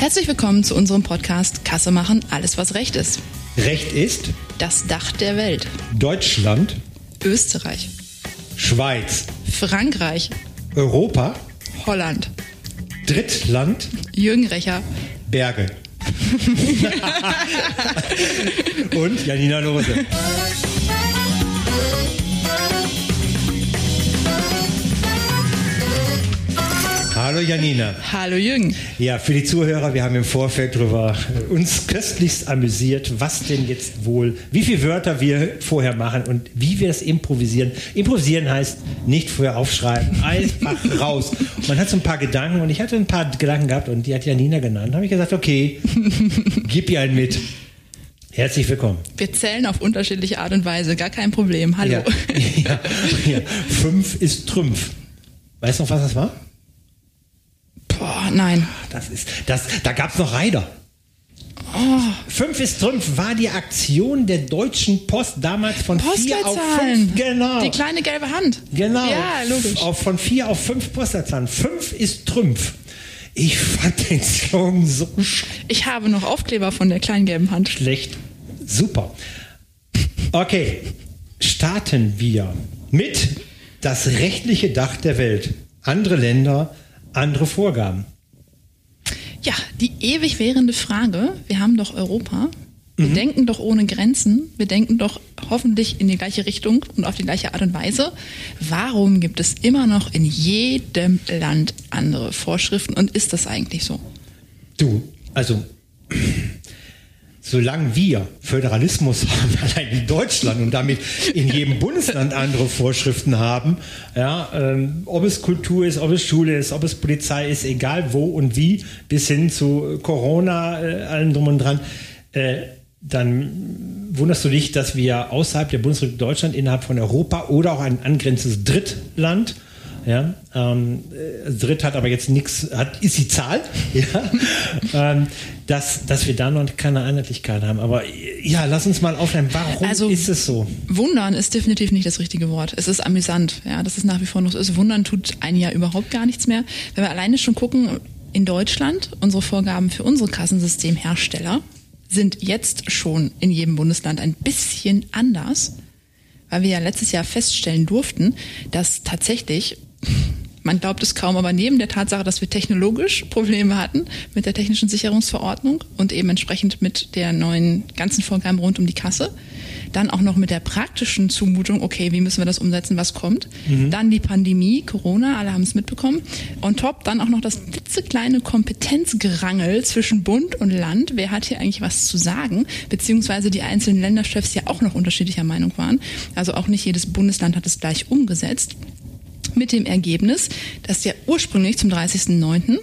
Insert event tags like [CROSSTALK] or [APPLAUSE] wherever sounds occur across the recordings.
Herzlich willkommen zu unserem Podcast Kasse machen, alles was Recht ist. Recht ist Das Dach der Welt. Deutschland, Österreich, Schweiz, Frankreich, Europa, Holland, Drittland, Jürgen Recher. Berge. [LAUGHS] Und Janina Lose. Hallo Janina. Hallo Jürgen. Ja, für die Zuhörer, wir haben im Vorfeld darüber uns köstlichst amüsiert, was denn jetzt wohl, wie viele Wörter wir vorher machen und wie wir das improvisieren. Improvisieren heißt nicht vorher aufschreiben, [LAUGHS] einfach raus. Man hat so ein paar Gedanken und ich hatte ein paar Gedanken gehabt und die hat Janina genannt. Da habe ich gesagt, okay, [LAUGHS] gib ihr einen mit. Herzlich willkommen. Wir zählen auf unterschiedliche Art und Weise, gar kein Problem. Hallo. Ja, [LAUGHS] ja, ja. Fünf ist Trümpf. Weißt du noch, was das war? Nein. Das ist, das, da gab es noch Reiter. Oh, Fünf ist Trümpf war die Aktion der Deutschen Post damals von vier auf fünf. Genau. Die kleine gelbe Hand. Genau. Ja, logisch. Auf, von vier auf fünf Postleitzahlen. Fünf ist Trümpf. Ich fand den Slogan so sch Ich habe noch Aufkleber von der kleinen gelben Hand. schlecht. Super. Okay. Starten wir mit das rechtliche Dach der Welt. Andere Länder, andere Vorgaben. Ja, die ewig währende Frage, wir haben doch Europa, wir denken doch ohne Grenzen, wir denken doch hoffentlich in die gleiche Richtung und auf die gleiche Art und Weise. Warum gibt es immer noch in jedem Land andere Vorschriften und ist das eigentlich so? Du, also solange wir Föderalismus [LAUGHS] haben, allein in Deutschland und damit in jedem Bundesland andere Vorschriften haben, ja, ähm, ob es Kultur ist, ob es Schule ist, ob es Polizei ist, egal wo und wie, bis hin zu Corona, äh, allem drum und dran, äh, dann wunderst du dich, dass wir außerhalb der Bundesrepublik Deutschland, innerhalb von Europa oder auch ein angrenzendes Drittland, ja, ähm, äh, Dritt hat aber jetzt nichts, hat, ist die Zahl, [LAUGHS] ja, ähm, dass, dass wir da noch keine Einheitlichkeit haben. Aber ja, lass uns mal aufnehmen. Warum Also- ist es so? Wundern ist definitiv nicht das richtige Wort. Es ist amüsant, ja, das ist nach wie vor noch so. ist. Wundern tut ein Jahr überhaupt gar nichts mehr. Wenn wir alleine schon gucken, in Deutschland, unsere Vorgaben für unsere Kassensystemhersteller sind jetzt schon in jedem Bundesland ein bisschen anders, weil wir ja letztes Jahr feststellen durften, dass tatsächlich man glaubt es kaum, aber neben der Tatsache, dass wir technologisch Probleme hatten mit der technischen Sicherungsverordnung und eben entsprechend mit der neuen ganzen Vorgaben rund um die Kasse, dann auch noch mit der praktischen Zumutung, okay, wie müssen wir das umsetzen, was kommt, dann die Pandemie, Corona, alle haben es mitbekommen, on top dann auch noch das klitzekleine Kompetenzgerangel zwischen Bund und Land, wer hat hier eigentlich was zu sagen, beziehungsweise die einzelnen Länderchefs ja auch noch unterschiedlicher Meinung waren, also auch nicht jedes Bundesland hat es gleich umgesetzt mit dem Ergebnis, dass ja ursprünglich zum 30.09.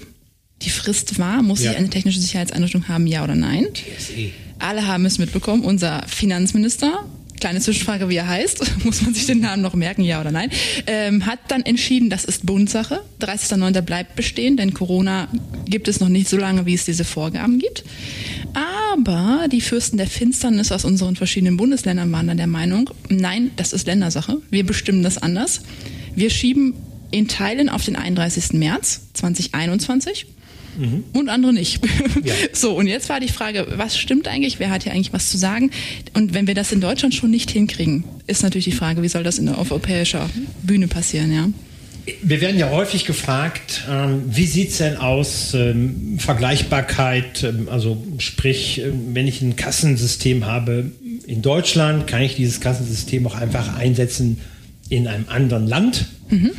die Frist war, muss Ja. sie eine technische Sicherheitseinrichtung haben, ja oder nein? Alle haben es mitbekommen. Unser Finanzminister, kleine Zwischenfrage, wie er heißt, [LAUGHS] muss man sich den Namen noch merken, ja oder nein, ähm, hat dann entschieden, das ist Bundsache. 30.09. bleibt bestehen, denn Corona gibt es noch nicht so lange, wie es diese Vorgaben gibt. Aber die Fürsten der Finsternis aus unseren verschiedenen Bundesländern waren dann der Meinung, nein, das ist Ländersache. Wir bestimmen das anders. Wir schieben in Teilen auf den 31. März 2021 und andere nicht. Ja. [LAUGHS] So, und jetzt war die Frage, was stimmt eigentlich? Wer hat hier eigentlich was zu sagen? Und wenn wir das in Deutschland schon nicht hinkriegen, ist natürlich die Frage, wie soll das in, auf europäischer Bühne passieren, ja? Wir werden ja häufig gefragt, ähm, wie sieht es denn aus, ähm, Vergleichbarkeit, ähm, also sprich, wenn ich ein Kassensystem habe in Deutschland, kann ich dieses Kassensystem auch einfach einsetzen in einem anderen Land?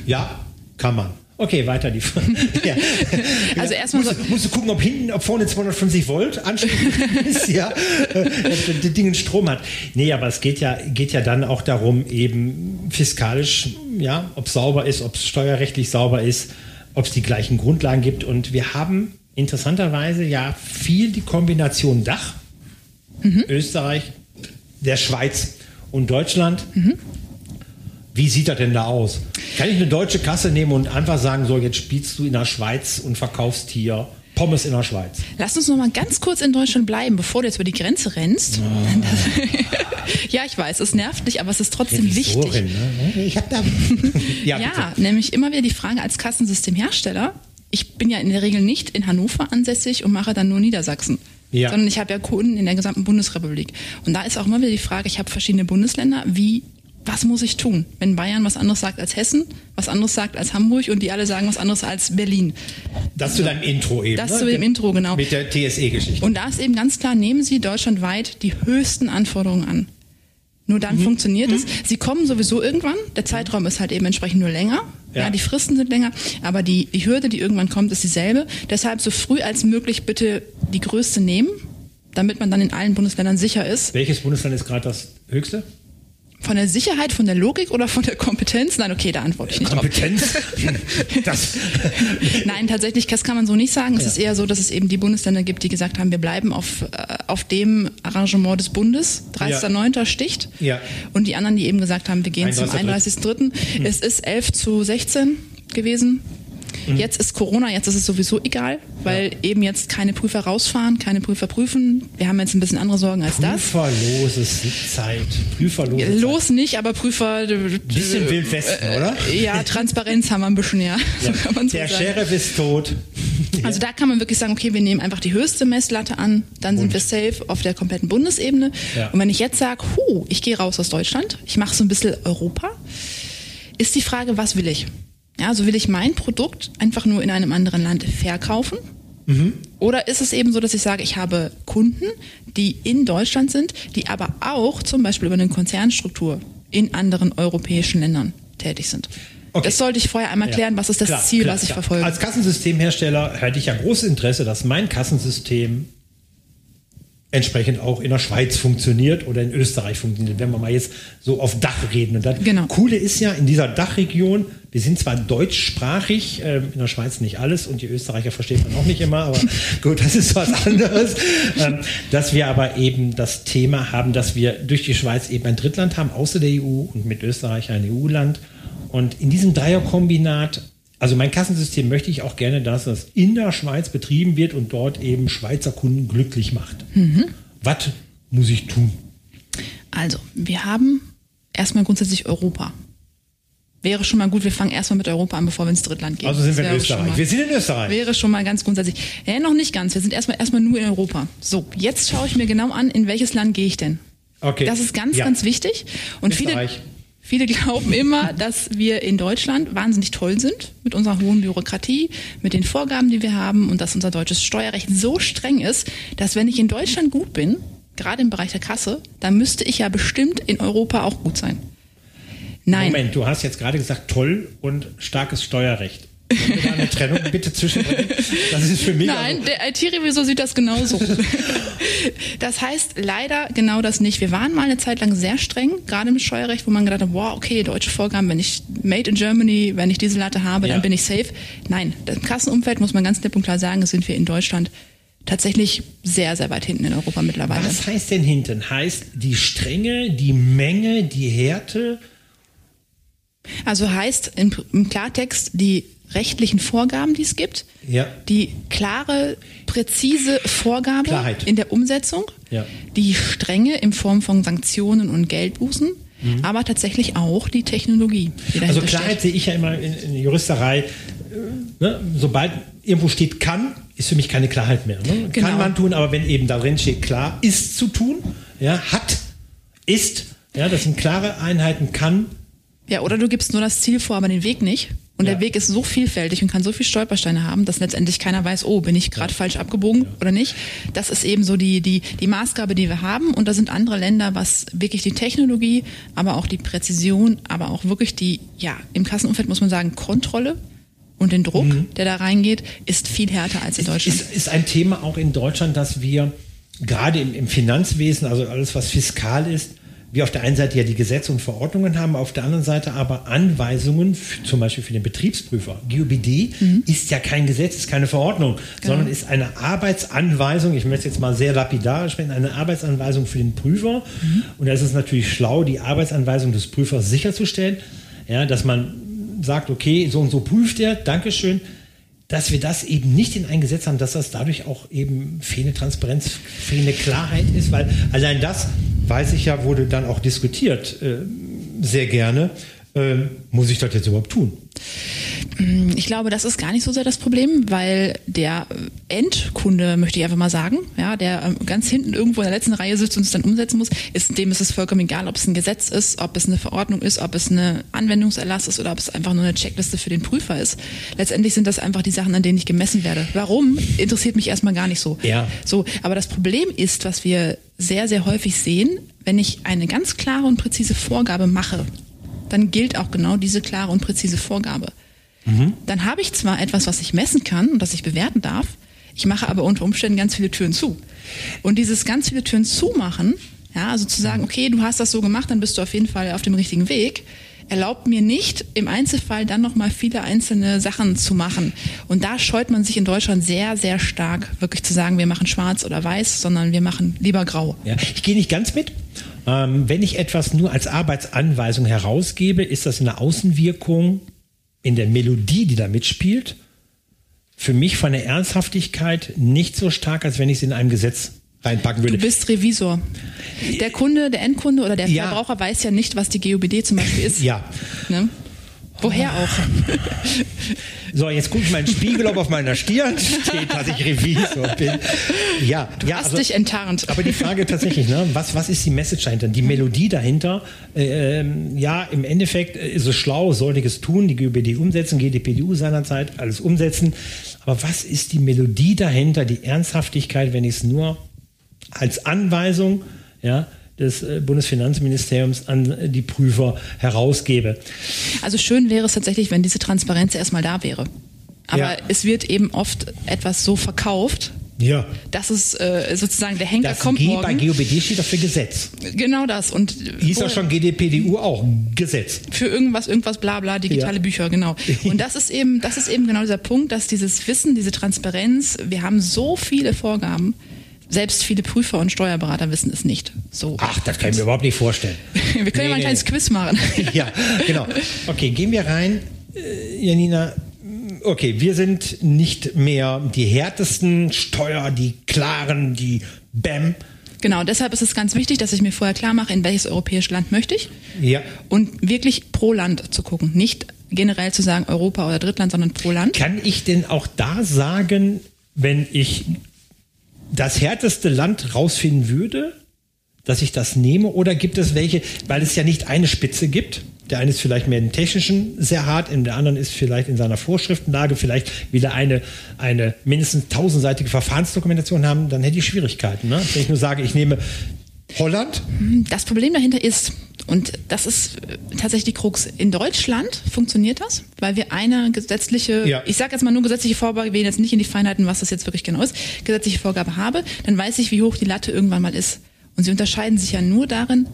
Ja, kann man. Okay, weiter die Frage. [LAUGHS] ja. [LAUGHS] Also erstmal musst, so- du- musst du gucken, ob hinten, ob vorne 250 Volt Anschluss [LAUGHS] ist, ja, ob das Ding Strom hat. Nee, aber es geht ja, geht ja dann auch darum, eben fiskalisch, ja, ob es sauber ist, ob es steuerrechtlich sauber ist, ob es die gleichen Grundlagen gibt. Und wir haben interessanterweise ja viel die Kombination Dach, Österreich, der Schweiz und Deutschland. Wie sieht das denn da aus? Kann ich eine deutsche Kasse nehmen und einfach sagen, so jetzt spielst du in der Schweiz und verkaufst hier Pommes in der Schweiz? Lass uns noch mal ganz kurz in Deutschland bleiben, bevor du jetzt über die Grenze rennst. ja, [LAUGHS] ich weiß, es nervt dich, aber es ist trotzdem wichtig. Ne? Ich habe da. [LAUGHS] ja, Ja, nämlich immer wieder die Frage als Kassensystemhersteller, ich bin ja in der Regel nicht in Hannover ansässig und mache dann nur Niedersachsen. Ja. Sondern ich habe ja Kunden in der gesamten Bundesrepublik. Und da ist auch immer wieder die Frage, ich habe verschiedene Bundesländer, wie was muss ich tun, wenn Bayern was anderes sagt als Hessen, was anderes sagt als Hamburg und die alle sagen was anderes als Berlin. Das zu deinem Intro eben. Das ne? zu dem Intro, genau. Mit der TSE-Geschichte. Und da ist eben ganz klar, nehmen Sie deutschlandweit die höchsten Anforderungen an. Nur dann mhm. funktioniert mhm. es. Sie kommen sowieso irgendwann. Der Zeitraum ist halt eben entsprechend nur länger. Ja. ja, die Fristen sind länger, aber die, die Hürde, die irgendwann kommt, ist dieselbe. Deshalb so früh als möglich bitte die größte nehmen, damit man dann in allen Bundesländern sicher ist. Welches Bundesland ist gerade das höchste? Von der Sicherheit, von der Logik oder von der Kompetenz? Nein, okay, da antworte ich nicht Kompetenz? [LAUGHS] das. Nein, tatsächlich, das kann man so nicht sagen. Es ja. ist eher so, dass es eben die Bundesländer gibt, die gesagt haben, wir bleiben auf, äh, auf dem Arrangement des Bundes. 30.09. Ja. sticht. Ja. Und die anderen, die eben gesagt haben, wir gehen 31. zum 31.03. Hm. Es ist 11 zu 16 gewesen. Mhm. Jetzt ist Corona, jetzt ist es sowieso egal, weil ja. eben jetzt keine Prüfer rausfahren, keine Prüfer prüfen. Wir haben jetzt ein bisschen andere Sorgen als Prüferlose das. Zeit. Prüferlose Los Zeit. nicht, aber Prüfer. Ein bisschen Wild Westen, äh, oder? Ja, Transparenz haben wir ein bisschen, ja. ja. So Der sagen. Sheriff ist tot. Also da kann man wirklich sagen, okay, wir nehmen einfach die höchste Messlatte an, dann sind Und. wir safe auf der kompletten Bundesebene. Ja. Und wenn ich jetzt sage, hu, ich gehe raus aus Deutschland, ich mache so ein bisschen Europa, ist die Frage, was will ich? Ja, also will ich mein Produkt einfach nur in einem anderen Land verkaufen? Mhm. Oder ist es eben so, dass ich sage, ich habe Kunden, die in Deutschland sind, die aber auch zum Beispiel über eine Konzernstruktur in anderen europäischen Ländern tätig sind? Okay. Das sollte ich vorher einmal klären, was ist das klar, Ziel, klar, was ich klar. verfolge. Als Kassensystemhersteller hätte ich ja großes Interesse, dass mein Kassensystem entsprechend auch in der Schweiz funktioniert oder in Österreich funktioniert, wenn wir mal jetzt so auf Dach reden. Und das genau. Coole ist ja in dieser Dachregion, wir sind zwar deutschsprachig, äh, in der Schweiz nicht alles und die Österreicher versteht man auch nicht immer, aber [LAUGHS] gut, das ist was anderes, ähm, dass wir aber eben das Thema haben, dass wir durch die Schweiz eben ein Drittland haben, außer der EU und mit Österreich ein EU-Land. Und in diesem Dreierkombinat also mein Kassensystem möchte ich auch gerne, dass das in der Schweiz betrieben wird und dort eben Schweizer Kunden glücklich macht. Mhm. Was muss ich tun? Also, wir haben erstmal grundsätzlich Europa. Wäre schon mal gut, wir fangen erstmal mit Europa an, bevor wir ins Drittland gehen. Also sind wir in Österreich. Mal, wir sind in Österreich. Wäre schon mal ganz grundsätzlich. Ja, noch nicht ganz. Wir sind erstmal erstmal nur in Europa. So, jetzt schaue ich mir genau an, in welches Land gehe ich denn? Okay. Das ist ganz, ja. ganz wichtig. Und Österreich. viele Viele glauben immer, dass wir in Deutschland wahnsinnig toll sind mit unserer hohen Bürokratie, mit den Vorgaben, die wir haben und dass unser deutsches Steuerrecht so streng ist, dass wenn ich in Deutschland gut bin, gerade im Bereich der Kasse, dann müsste ich ja bestimmt in Europa auch gut sein. Nein. Moment, du hast jetzt gerade gesagt toll und starkes Steuerrecht. [LAUGHS] Eine Trennung bitte zwischenbringen? Das ist für mich. Nein, also der IT-Revisor sieht das genauso. [LAUGHS] das heißt leider genau das nicht. Wir waren mal eine Zeit lang sehr streng, gerade im Steuerrecht, wo man gedacht hat, wow, okay, deutsche Vorgaben, wenn ich Made in Germany, wenn ich diese Latte habe, ja. dann bin ich safe. Nein, im Kassenumfeld muss man ganz klipp und klar sagen, sind wir in Deutschland tatsächlich sehr, sehr weit hinten in Europa mittlerweile. Was heißt denn hinten? Heißt die Strenge, die Menge, die Härte? Also heißt im, im Klartext die rechtlichen Vorgaben, die es gibt, ja. die klare, präzise Vorgabe Klarheit. in der Umsetzung, ja. die Strenge in Form von Sanktionen und Geldbußen, mhm. aber tatsächlich auch die Technologie. Die also Klarheit steht. sehe ich ja immer in, in Juristerei, äh, ne? sobald irgendwo steht kann, ist für mich keine Klarheit mehr. Ne? Genau. Kann man tun, aber wenn eben darin steht klar, ist zu tun, ja, hat, ist, ja, das sind klare Einheiten, kann. Ja, oder du gibst nur das Ziel vor, aber den Weg nicht. Und ja. der Weg ist so vielfältig und kann so viele Stolpersteine haben, dass letztendlich keiner weiß, oh, bin ich gerade ja. falsch abgebogen ja. oder nicht. Das ist eben so die, die, die Maßgabe, die wir haben. Und da sind andere Länder, was wirklich die Technologie, aber auch die Präzision, aber auch wirklich die, ja, im Kassenumfeld muss man sagen, Kontrolle und den Druck, mhm. der da reingeht, ist viel härter als in Deutschland. Ist, ist ein Thema auch in Deutschland, dass wir gerade im, im Finanzwesen, also alles, was fiskal ist, wir auf der einen Seite ja die Gesetze und Verordnungen haben, auf der anderen Seite aber Anweisungen, zum Beispiel für den Betriebsprüfer. GUBD mhm. ist ja kein Gesetz, ist keine Verordnung, genau. sondern ist eine Arbeitsanweisung, ich möchte jetzt mal sehr lapidar sprechen, eine Arbeitsanweisung für den Prüfer. Mhm. Und da ist es natürlich schlau, die Arbeitsanweisung des Prüfers sicherzustellen, ja, dass man sagt, okay, so und so prüft er, Dankeschön dass wir das eben nicht in ein Gesetz haben, dass das dadurch auch eben fehlende Transparenz, fehlende Klarheit ist, weil allein das, weiß ich ja, wurde dann auch diskutiert, äh, sehr gerne. Ähm, muss ich das jetzt überhaupt tun? Ich glaube, das ist gar nicht so sehr das Problem, weil der Endkunde, möchte ich einfach mal sagen, ja, der ähm, ganz hinten irgendwo in der letzten Reihe sitzt und es dann umsetzen muss, ist dem ist es vollkommen egal, ob es ein Gesetz ist, ob es eine Verordnung ist, ob es eine Anwendungserlass ist oder ob es einfach nur eine Checkliste für den Prüfer ist. Letztendlich sind das einfach die Sachen, an denen ich gemessen werde. Warum interessiert mich erstmal gar nicht so. Ja. So, aber das Problem ist, was wir sehr sehr häufig sehen, wenn ich eine ganz klare und präzise Vorgabe mache, dann gilt auch genau diese klare und präzise Vorgabe. Mhm. Dann habe ich zwar etwas, was ich messen kann und das ich bewerten darf, ich mache aber unter Umständen ganz viele Türen zu. Und dieses ganz viele Türen zumachen, ja, also zu sagen, okay, du hast das so gemacht, dann bist du auf jeden Fall auf dem richtigen Weg, erlaubt mir nicht, im Einzelfall dann nochmal viele einzelne Sachen zu machen. Und da scheut man sich in Deutschland sehr, sehr stark, wirklich zu sagen, wir machen schwarz oder weiß, sondern wir machen lieber grau. Ja, ich gehe nicht ganz mit. Ähm, wenn ich etwas nur als Arbeitsanweisung herausgebe, ist das eine Außenwirkung in der Melodie, die da mitspielt, für mich von der Ernsthaftigkeit nicht so stark, als wenn ich es in einem Gesetz reinpacken würde. Du bist Revisor. Der Kunde, der Endkunde oder der ja. Verbraucher weiß ja nicht, was die GOBD zum Beispiel ist. Ja. Ne? Woher auch? [LAUGHS] So, jetzt gucke ich meinen Spiegel, ob auf meiner Stirn steht, dass ich Revisor bin. Ja, du ja, hast also, dich enttarnt. Aber die Frage tatsächlich, ne, was, was ist die Message dahinter? Die Melodie dahinter? Äh, ja, im Endeffekt ist es schlau, sollte ich es tun, die GUBD umsetzen, GDPDU seinerzeit, alles umsetzen. Aber was ist die Melodie dahinter, die Ernsthaftigkeit, wenn ich es nur als Anweisung, ja, des äh, Bundesfinanzministeriums an die Prüfer herausgebe. Also schön wäre es tatsächlich, wenn diese Transparenz erstmal da wäre. Aber ja. es wird eben oft etwas so verkauft, ja. Das ist äh, sozusagen der Henker das kommt G morgen. bei GOBD steht dafür Gesetz. Genau das. Und hieß ja schon GDPDU auch Gesetz. Für irgendwas, irgendwas, bla bla, digitale ja. Bücher, genau. [LAUGHS] Und das ist eben, das ist eben genau dieser Punkt, dass dieses Wissen, diese Transparenz, wir haben so viele Vorgaben, selbst viele Prüfer und Steuerberater wissen es nicht. So. Ach, das kann ich mir überhaupt nicht vorstellen. [LAUGHS] wir können nee, ja mal ein kleines nee. Quiz machen. [LAUGHS] ja, genau. Okay, gehen wir rein. Äh, Janina, okay, wir sind nicht mehr die härtesten Steuer, die klaren, die BAM. Genau, deshalb ist es ganz wichtig, dass ich mir vorher klar mache, in welches europäische Land möchte ich. Ja. Und wirklich pro Land zu gucken. Nicht generell zu sagen Europa oder Drittland, sondern pro Land. Kann ich denn auch da sagen, wenn ich das härteste Land rausfinden würde, dass ich das nehme? Oder gibt es welche, weil es ja nicht eine Spitze gibt? Der eine ist vielleicht mehr im Technischen sehr hart, der anderen ist vielleicht in seiner Vorschriftenlage, vielleicht will er eine, eine mindestens tausendseitige Verfahrensdokumentation haben, dann hätte ich Schwierigkeiten. Ne? Wenn ich nur sage, ich nehme Holland? Das Problem dahinter ist, und das ist tatsächlich die Krux, in Deutschland funktioniert das, weil wir eine gesetzliche, ja. ich sage jetzt mal nur gesetzliche Vorgabe, wir gehen jetzt nicht in die Feinheiten, was das jetzt wirklich genau ist, gesetzliche Vorgabe habe, dann weiß ich, wie hoch die Latte irgendwann mal ist. Und sie unterscheiden sich ja nur darin,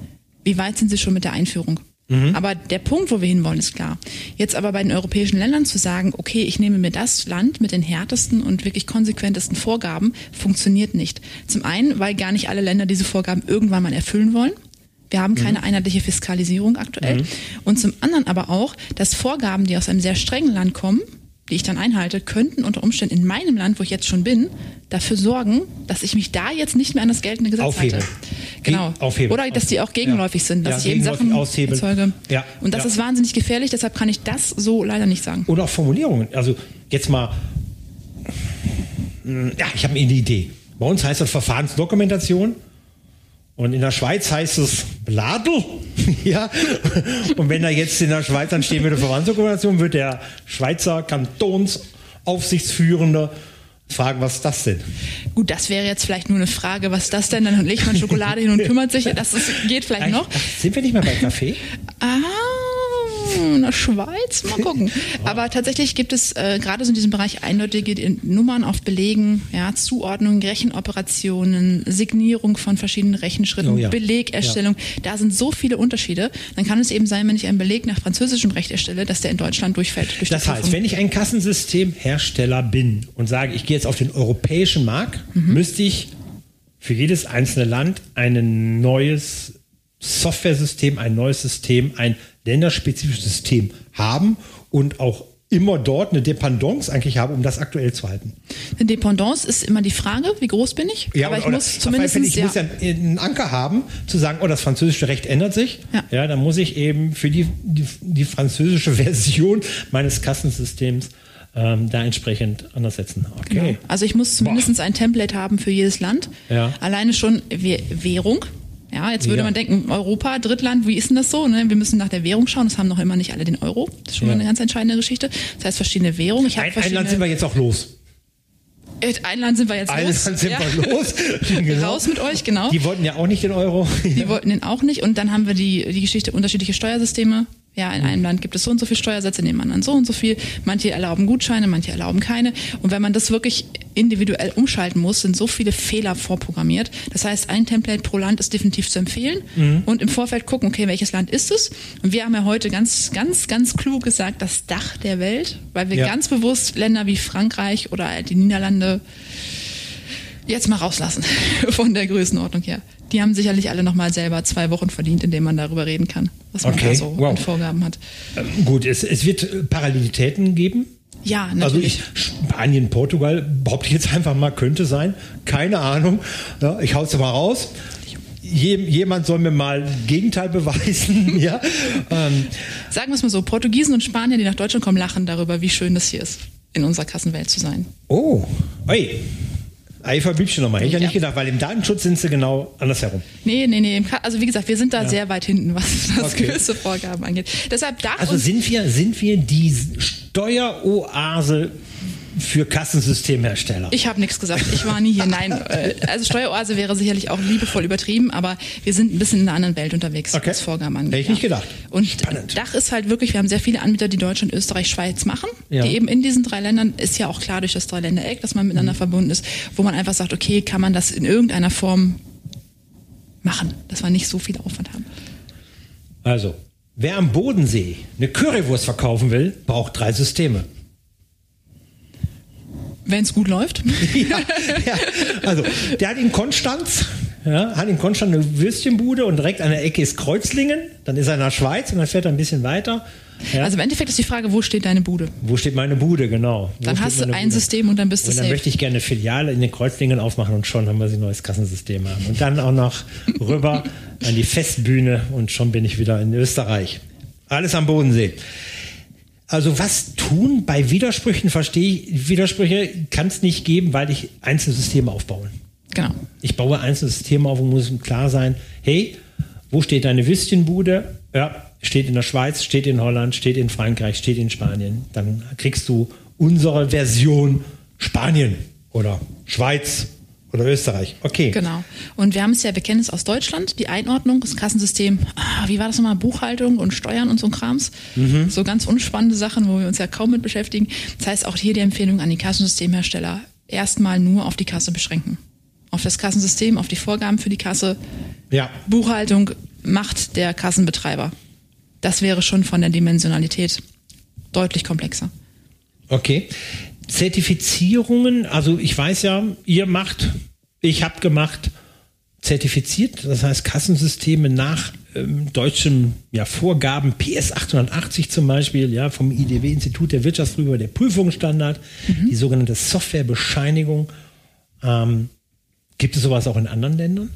wie weit sind sie schon mit der Einführung. Mhm. Aber der Punkt, wo wir hinwollen, ist klar. Jetzt aber bei den europäischen Ländern zu sagen, okay, ich nehme mir das Land mit den härtesten und wirklich konsequentesten Vorgaben, funktioniert nicht. Zum einen, weil gar nicht alle Länder diese Vorgaben irgendwann mal erfüllen wollen. Wir haben keine mhm. einheitliche Fiskalisierung aktuell. Mhm. Und zum anderen aber auch, dass Vorgaben, die aus einem sehr strengen Land kommen, die ich dann einhalte, könnten unter Umständen in meinem Land, wo ich jetzt schon bin, dafür sorgen, dass ich mich da jetzt nicht mehr an das geltende Gesetz Aufhebe. halte. Genau. Aufheben. Oder dass die auch gegenläufig ja. sind, dass ja, ich eben Sachen aushebeln. erzeuge. Ja. Und das ja. ist wahnsinnig gefährlich, deshalb kann ich das so leider nicht sagen. Oder auch Formulierungen. Also jetzt mal, ja, ich habe eine Idee. Bei uns heißt das Verfahrensdokumentation. Und in der Schweiz heißt es Bladel. [LAUGHS] ja. Und wenn da jetzt in der Schweiz dann stehen würde Verwandtsdokumentation, wird der Schweizer Kantonsaufsichtsführende fragen, was ist das denn? Gut, das wäre jetzt vielleicht nur eine Frage, was ist das denn? Dann legt man Schokolade hin und kümmert sich. Das ist, geht vielleicht noch. Ach, sind wir nicht mehr bei Kaffee? ah in der Schweiz, mal gucken. [LAUGHS] Aber tatsächlich gibt es äh, gerade so in diesem Bereich eindeutige Nummern auf Belegen, ja, Zuordnung, Rechenoperationen, Signierung von verschiedenen Rechenschritten, oh ja. Belegerstellung. Ja. Da sind so viele Unterschiede. Dann kann es eben sein, wenn ich einen Beleg nach französischem Recht erstelle, dass der in Deutschland durchfällt. Durch das heißt, wenn ich ein Kassensystemhersteller bin und sage, ich gehe jetzt auf den europäischen Markt, mhm. müsste ich für jedes einzelne Land ein neues Softwaresystem, ein neues System, ein länderspezifisches System haben und auch immer dort eine Dependance eigentlich habe, um das aktuell zu halten. Eine Dependance ist immer die Frage, wie groß bin ich? Ja, aber ich muss zumindest ich muss ja einen Anker haben, zu sagen, oh, das französische Recht ändert sich. Ja. ja dann muss ich eben für die, die, die französische [LAUGHS] Version meines Kassensystems ähm, da entsprechend anders setzen. Okay. Genau. Also ich muss zumindest ein Template haben für jedes Land. Ja. Alleine schon Wäh- Währung. Ja, jetzt würde Ja. man denken, Europa, Drittland, wie ist denn das so? Ne? Wir müssen nach der Währung schauen. Das haben noch immer nicht alle den Euro. Das ist schon Ja. mal eine ganz entscheidende Geschichte. Das heißt, verschiedene Währungen. Ich Ein, ein verschiedene. Land sind wir jetzt auch los. Äh, ein Land sind wir jetzt Ein los. Land sind Ja. wir los. [LAUGHS] Genau. Raus mit euch, genau. Die wollten ja auch nicht den Euro. Die wollten den auch nicht. Und dann haben wir die, die Geschichte unterschiedliche Steuersysteme. Ja, in einem Land gibt es so und so viel Steuersätze, in dem anderen so und so viel. Manche erlauben Gutscheine, manche erlauben keine. Und wenn man das wirklich individuell umschalten muss, sind so viele Fehler vorprogrammiert. Das heißt, ein Template pro Land ist definitiv zu empfehlen. Und im Vorfeld gucken, okay, welches Land ist es? Und wir haben ja heute ganz, ganz, ganz klug gesagt, das Dach der Welt, weil wir Ja. ganz bewusst Länder wie Frankreich oder die Niederlande jetzt mal rauslassen [LAUGHS] von der Größenordnung her. Die haben sicherlich alle nochmal selber zwei Wochen verdient, indem man darüber reden kann, was man Okay, da so wow. Vorgaben hat. Ähm, Gut, es, es wird äh, Parallelitäten geben. Ja, Also natürlich. ich, Spanien, Portugal, behaupte ich jetzt einfach mal, könnte sein. Keine Ahnung. Ja, ich hau's mal raus. Je, jemand soll mir mal Gegenteil beweisen. [LAUGHS] ja. Ähm, Sagen wir es mal so, Portugiesen und Spanier, die nach Deutschland kommen, lachen darüber, wie schön das hier ist, in unserer Kassenwelt zu sein. oh, ey. Eifer Bübchen nochmal. Hätte ich ja Ja. nicht gedacht, weil im Datenschutz sind sie genau andersherum. Nee, nee, nee. Also wie gesagt, wir sind da sehr weit hinten, was, was Okay. gewisse Vorgaben angeht. Deshalb Dach Also sind wir, sind wir die Steueroase für Kassensystemhersteller? Ich habe nichts gesagt. Ich war nie hier. Nein, äh, also Steueroase wäre sicherlich auch liebevoll übertrieben, aber wir sind ein bisschen in einer anderen Welt unterwegs, Okay. was Vorgaben angeht. Hätte ich nicht gedacht. Und Spannend. Dach ist halt wirklich, wir haben sehr viele Anbieter, die Deutschland, Österreich, Schweiz machen, Ja. die eben in diesen drei Ländern, ist ja auch klar durch das Dreiländereck, dass man miteinander Mhm. verbunden ist, wo man einfach sagt, okay, kann man das in irgendeiner Form machen, dass wir nicht so viel Aufwand haben. Also, wer am Bodensee eine Currywurst verkaufen will, braucht drei Systeme. Wenn es gut läuft. [LAUGHS] ja, ja, also, der hat in Konstanz, ja, hat in Konstanz eine Würstchenbude und direkt an der Ecke ist Kreuzlingen. Dann ist er in der Schweiz und dann fährt er ein bisschen weiter. Ja. Also im Endeffekt ist die Frage, wo steht deine Bude? wo steht meine Bude, genau? Wo Dann hast du ein Bude? System und dann bist du Und dann safe. möchte ich gerne eine Filiale in den Kreuzlingen aufmachen und schon haben wir sie ein neues Kassensystem haben. Und dann auch noch rüber an die Festbühne und schon bin ich wieder in Österreich. Alles am Bodensee. Also was tun bei Widersprüchen, verstehe ich, Widersprüche kann es nicht geben, weil ich einzelne Systeme aufbaue. Genau. Ich baue einzelne Systeme auf und muss klar sein, hey, wo steht deine Würstchenbude? Ja, steht in der Schweiz, steht in Holland, steht in Frankreich, steht in Spanien. Dann kriegst du unsere Version Spanien oder Schweiz oder Österreich. Okay. Genau. Und wir haben es ja, wir kennen es aus Deutschland, die Einordnung, das Kassensystem, ah, wie war das nochmal, Buchhaltung und Steuern und so ein Krams. Mhm. So ganz unspannende Sachen, wo wir uns ja kaum mit beschäftigen. Das heißt, auch hier die Empfehlung an die Kassensystemhersteller, erstmal nur auf die Kasse beschränken. Auf das Kassensystem, auf die Vorgaben für die Kasse. Ja. Buchhaltung macht der Kassenbetreiber. Das wäre schon von der Dimensionalität deutlich komplexer. Okay. Zertifizierungen, also ich weiß ja, ihr macht, ich habe gemacht, zertifiziert, das heißt Kassensysteme nach ähm, deutschen ja, Vorgaben, PS 880 zum Beispiel, ja, vom IDW, Institut der Wirtschaftsprüfer, der Prüfungsstandard, die sogenannte Softwarebescheinigung. Ähm, gibt es sowas auch in anderen Ländern?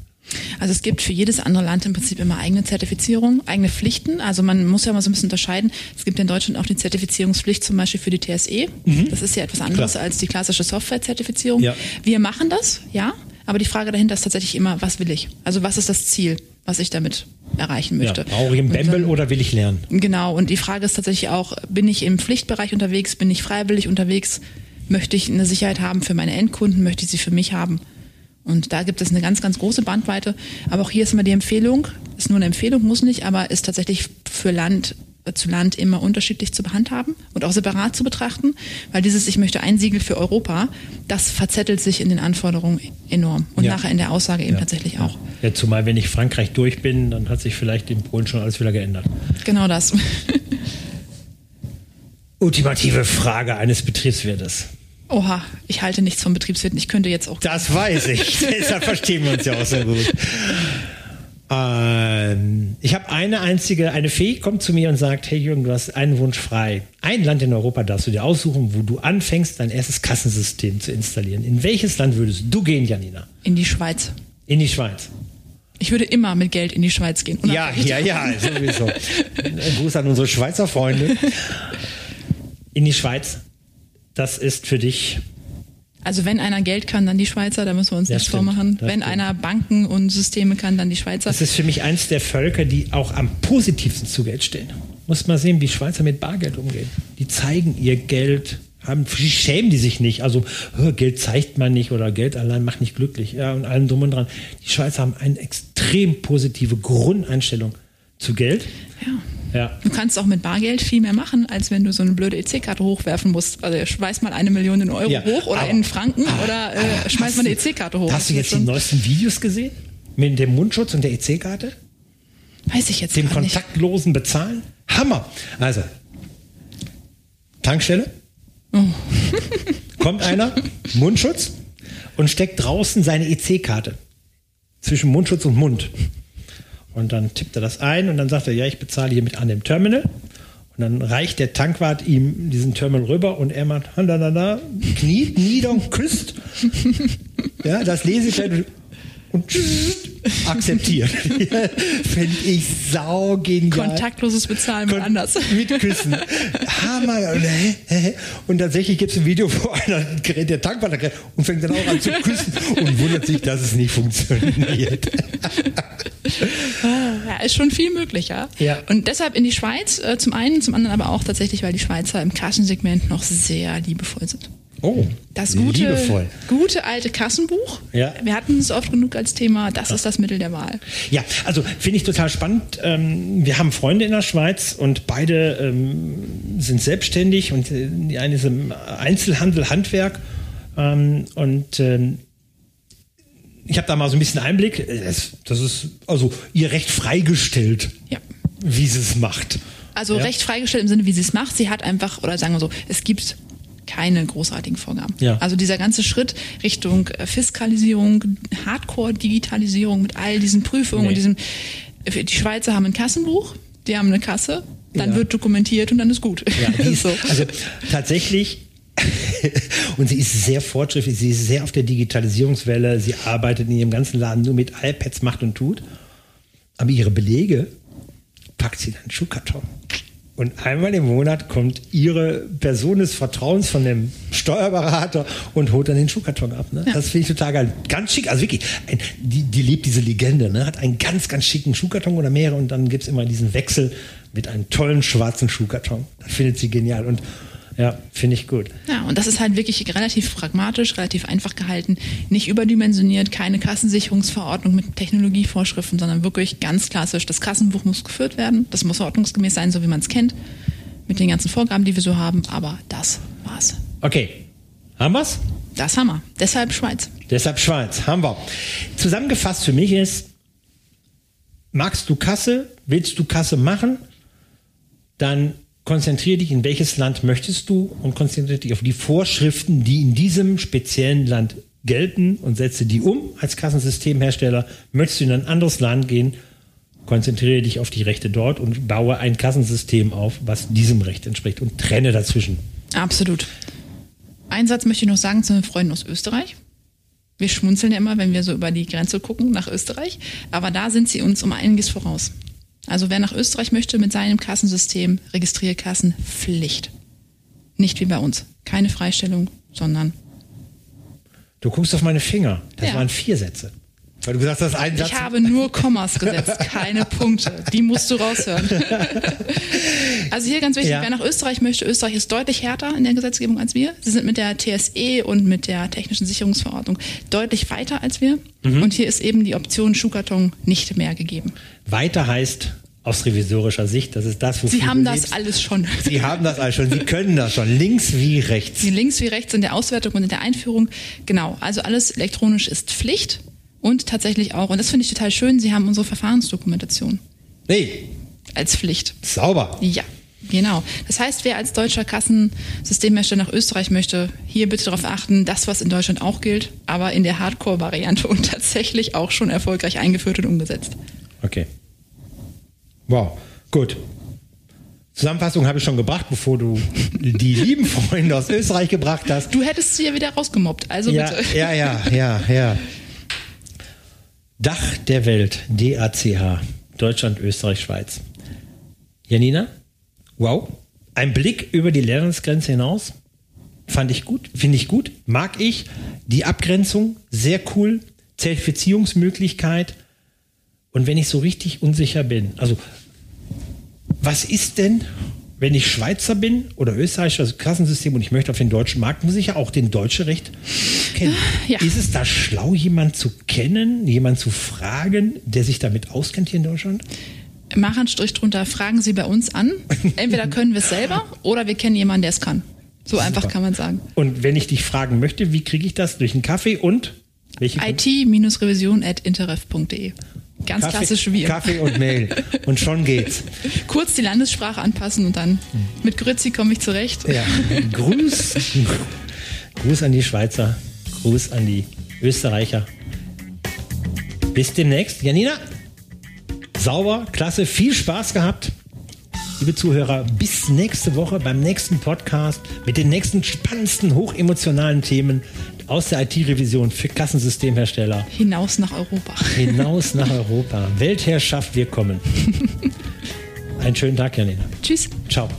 Also es gibt für jedes andere Land im Prinzip immer eigene Zertifizierung, eigene Pflichten. Also man muss ja mal so ein bisschen unterscheiden. Es gibt in Deutschland auch die Zertifizierungspflicht zum Beispiel für die TSE. Das ist ja etwas anderes Klar. als die klassische Software-Zertifizierung. Ja. Wir machen das, ja. Aber die Frage dahinter ist tatsächlich immer, was will ich? Also was ist das Ziel, was ich damit erreichen möchte? Ja, brauche ich einen Bembel dann- oder will ich lernen? Genau, und die Frage ist tatsächlich auch, bin ich im Pflichtbereich unterwegs, bin ich freiwillig unterwegs, möchte ich eine Sicherheit haben für meine Endkunden, möchte ich sie für mich haben? Und da gibt es eine ganz, ganz große Bandweite. Aber auch hier ist immer die Empfehlung, ist nur eine Empfehlung, muss nicht, aber ist tatsächlich für Land äh, zu Land immer unterschiedlich zu behandhaben und auch separat zu betrachten, weil dieses Ich möchte ein Siegel für Europa, das verzettelt sich in den Anforderungen enorm und Ja. nachher in der Aussage eben tatsächlich auch. Ja, zumal wenn ich Frankreich durch bin, dann hat sich vielleicht in Polen schon alles wieder geändert. Genau das. Ultimative Frage eines Betriebswirtes. Oha, ich halte nichts vom Betriebswirten. Ich könnte jetzt auch Das weiß ich. [LAUGHS] Deshalb verstehen wir uns ja auch so gut. Ähm, ich habe eine einzige, eine Fee kommt zu mir und sagt, hey Jürgen, du hast einen Wunsch frei. Ein Land in Europa darfst du dir aussuchen, wo du anfängst, dein erstes Kassensystem zu installieren. In welches Land würdest du gehen, Janina? In die Schweiz. In die Schweiz. Ich würde immer mit Geld in die Schweiz gehen. Ja, ja, ja, sowieso. Ein Gruß an unsere Schweizer Freunde. [LAUGHS] In die Schweiz. Das ist für dich also wenn einer Geld kann, dann die Schweizer, da müssen wir uns das nicht stimmt, vormachen. Wenn stimmt. einer Banken und Systeme kann, dann die Schweizer. Das ist für mich eins der Völker, die auch am positivsten zu Geld stehen. Muss mal sehen, wie Schweizer mit Bargeld umgehen. Die zeigen ihr Geld, haben, schämen die sich nicht. Also Geld zeigt man nicht oder Geld allein macht nicht glücklich. Ja, und allem drum und dran. Die Schweizer haben eine extrem positive Grundeinstellung zu Geld. Ja. Ja. Du kannst auch mit Bargeld viel mehr machen, als wenn du so eine blöde EC-Karte hochwerfen musst. Also schmeiß mal eine Million in Euro ja, hoch oder aber, in Franken aber, oder äh, schmeiß mal eine EC-Karte hoch. Hast du jetzt die neuesten Videos gesehen? Mit dem Mundschutz und der EC-Karte? Weiß ich jetzt Dem kontaktlosen nicht. Bezahlen? Hammer! Also, Tankstelle. Oh. [LAUGHS] Kommt einer, Mundschutz und steckt draußen seine EC-Karte. Zwischen Mundschutz und Mund. Und dann tippt er das ein und dann sagt er, ja, ich bezahle hier mit an dem Terminal. Und dann reicht der Tankwart ihm diesen Terminal rüber und er macht, da, da, da, kniet nieder und küsst. [LAUGHS] Ja, das lese ich und akzeptiert. [LAUGHS] Finde ich saugenial. Kontaktloses Bezahlen Kon anders. [LAUGHS] Mit Küssen. Hammer. Und tatsächlich gibt es ein Video, wo einer gerät der Tankwart und fängt dann auch an zu küssen und wundert sich, dass es nicht funktioniert. [LAUGHS] ja, ist schon viel möglicher. Ja. Und deshalb in die Schweiz, äh, zum einen, zum anderen aber auch tatsächlich, weil die Schweizer im Kassensegment noch sehr liebevoll sind. Oh, das gute, liebevoll. gute alte Kassenbuch. Ja. Wir hatten es oft genug als Thema. Das ja. ist das Mittel der Wahl. Ja, also finde ich total spannend. Ähm, wir haben Freunde in der Schweiz und beide ähm, sind selbstständig und äh, die eine ist im Einzelhandel, Handwerk ähm, und ich habe da mal so ein bisschen Einblick. Das, das ist also ihr recht freigestellt, ja. wie sie es macht. Also ja. recht freigestellt im Sinne, wie sie es macht. Sie hat einfach, oder sagen wir so, es gibt keine großartigen Vorgaben. Ja. Also dieser ganze Schritt Richtung äh, Fiskalisierung, Hardcore-Digitalisierung mit all diesen Prüfungen nee. und diesem, die Schweizer haben ein Kassenbuch, die haben eine Kasse, dann ja. wird dokumentiert und dann ist gut. Ja, [LAUGHS] ist, so. Also tatsächlich [LAUGHS] und sie ist sehr fortschrittlich, sie ist sehr auf der Digitalisierungswelle, sie arbeitet in ihrem ganzen Laden nur mit iPads, macht und tut. Aber ihre Belege packt sie in einen Schuhkarton. Und einmal im Monat kommt ihre Person des Vertrauens von dem Steuerberater und holt dann den Schuhkarton ab. Ne? Ja. Das finde ich total geil. Ganz schick, also wirklich, ein, die, die lebt diese Legende, ne? hat einen ganz, ganz schicken Schuhkarton oder mehrere und dann gibt es immer diesen Wechsel mit einem tollen schwarzen Schuhkarton. Das findet sie genial. Und ja, finde ich gut. Ja, und das ist halt wirklich relativ pragmatisch, relativ einfach gehalten, nicht überdimensioniert, keine Kassensicherungsverordnung mit Technologievorschriften, sondern wirklich ganz klassisch. Das Kassenbuch muss geführt werden, das muss ordnungsgemäß sein, so wie man es kennt, mit den ganzen Vorgaben, die wir so haben, aber das war's. Okay. Haben wir's? Das haben wir. Deshalb Schweiz. Deshalb Schweiz. Haben wir. Zusammengefasst für mich ist, magst du Kasse, willst du Kasse machen, dann konzentriere dich, in welches Land möchtest du und konzentriere dich auf die Vorschriften, die in diesem speziellen Land gelten und setze die um als Kassensystemhersteller. Möchtest du in ein anderes Land gehen, konzentriere dich auf die Rechte dort und baue ein Kassensystem auf, was diesem Recht entspricht und trenne dazwischen. Absolut. Einen Satz möchte ich noch sagen zu den Freunden aus Österreich. Wir schmunzeln ja immer, wenn wir so über die Grenze gucken nach Österreich, aber da sind sie uns um einiges voraus. Also wer nach Österreich möchte mit seinem Kassensystem, Registrierkassen Pflicht. Nicht wie bei uns. Keine Freistellung, sondern. Du guckst auf meine Finger. Das ja. waren vier Sätze. Weil du gesagt hast, ein Satz. Ich habe nur Kommas gesetzt, [LAUGHS] keine Punkte. Die musst du raushören. [LAUGHS] Also hier ganz wichtig, ja. wer nach Österreich möchte, Österreich ist deutlich härter in der Gesetzgebung als wir. Sie sind mit der TSE und mit der technischen Sicherungsverordnung deutlich weiter als wir. Mhm. Und hier ist eben die Option Schuhkarton nicht mehr gegeben. Weiter heißt aus revisorischer Sicht, das ist das, wofür Sie haben das lebst. alles schon. Sie haben das alles schon. Sie können das schon. Links wie rechts. Links wie rechts in der Auswertung und in der Einführung. Genau. Also alles elektronisch ist Pflicht. Und tatsächlich auch, und das finde ich total schön, Sie haben unsere Verfahrensdokumentation. Nee. Als Pflicht. Sauber. Ja. Genau. Das heißt, wer als deutscher Kassensystemhersteller nach Österreich möchte, hier bitte darauf achten, das, was in Deutschland auch gilt, aber in der Hardcore-Variante und tatsächlich auch schon erfolgreich eingeführt und umgesetzt. Okay. Wow, gut. Zusammenfassung habe ich schon gebracht, bevor du [LAUGHS] die lieben Freunde aus Österreich gebracht hast. Du hättest sie ja wieder rausgemobbt, also Ja, bitte. ja, ja, ja, ja. Dach der Welt, DACH, Deutschland, Österreich, Schweiz. Janina, wow, ein Blick über die Landesgrenze hinaus, fand ich gut, finde ich gut, mag ich. Die Abgrenzung, sehr cool, Zertifizierungsmöglichkeit. Und wenn ich so richtig unsicher bin, also was ist denn, wenn ich Schweizer bin oder Österreicher also Kassensystem und ich möchte auf den deutschen Markt, muss ich ja auch den deutsche Recht kennen. Ja. Ist es da schlau, jemand zu kennen, jemand zu fragen, der sich damit auskennt hier in Deutschland? Mach einen Strich drunter, fragen Sie bei uns an. Entweder können wir es selber oder wir kennen jemanden, der es kann. So einfach kann man sagen. Und wenn ich dich fragen möchte, wie kriege ich das? Durch einen Kaffee und welche it-revision.interref.de. Ganz Kaffee, klassisch wie immer. Kaffee und Mail. Und schon geht's. [LAUGHS] Kurz die Landessprache anpassen und dann mit Grützi komme ich zurecht. Ja. Gruß, Gruß an die Schweizer, Gruß an die Österreicher. Bis demnächst. Janina, sauber, klasse, viel Spaß gehabt. Liebe Zuhörer, bis nächste Woche beim nächsten Podcast mit den nächsten spannendsten, hochemotionalen Themen aus der IT-Revision für Kassensystemhersteller Hinaus nach Europa. hinaus [LAUGHS] nach Europa. Weltherrschaft, wir kommen. [LAUGHS] Einen schönen Tag, Janina. Tschüss. Ciao.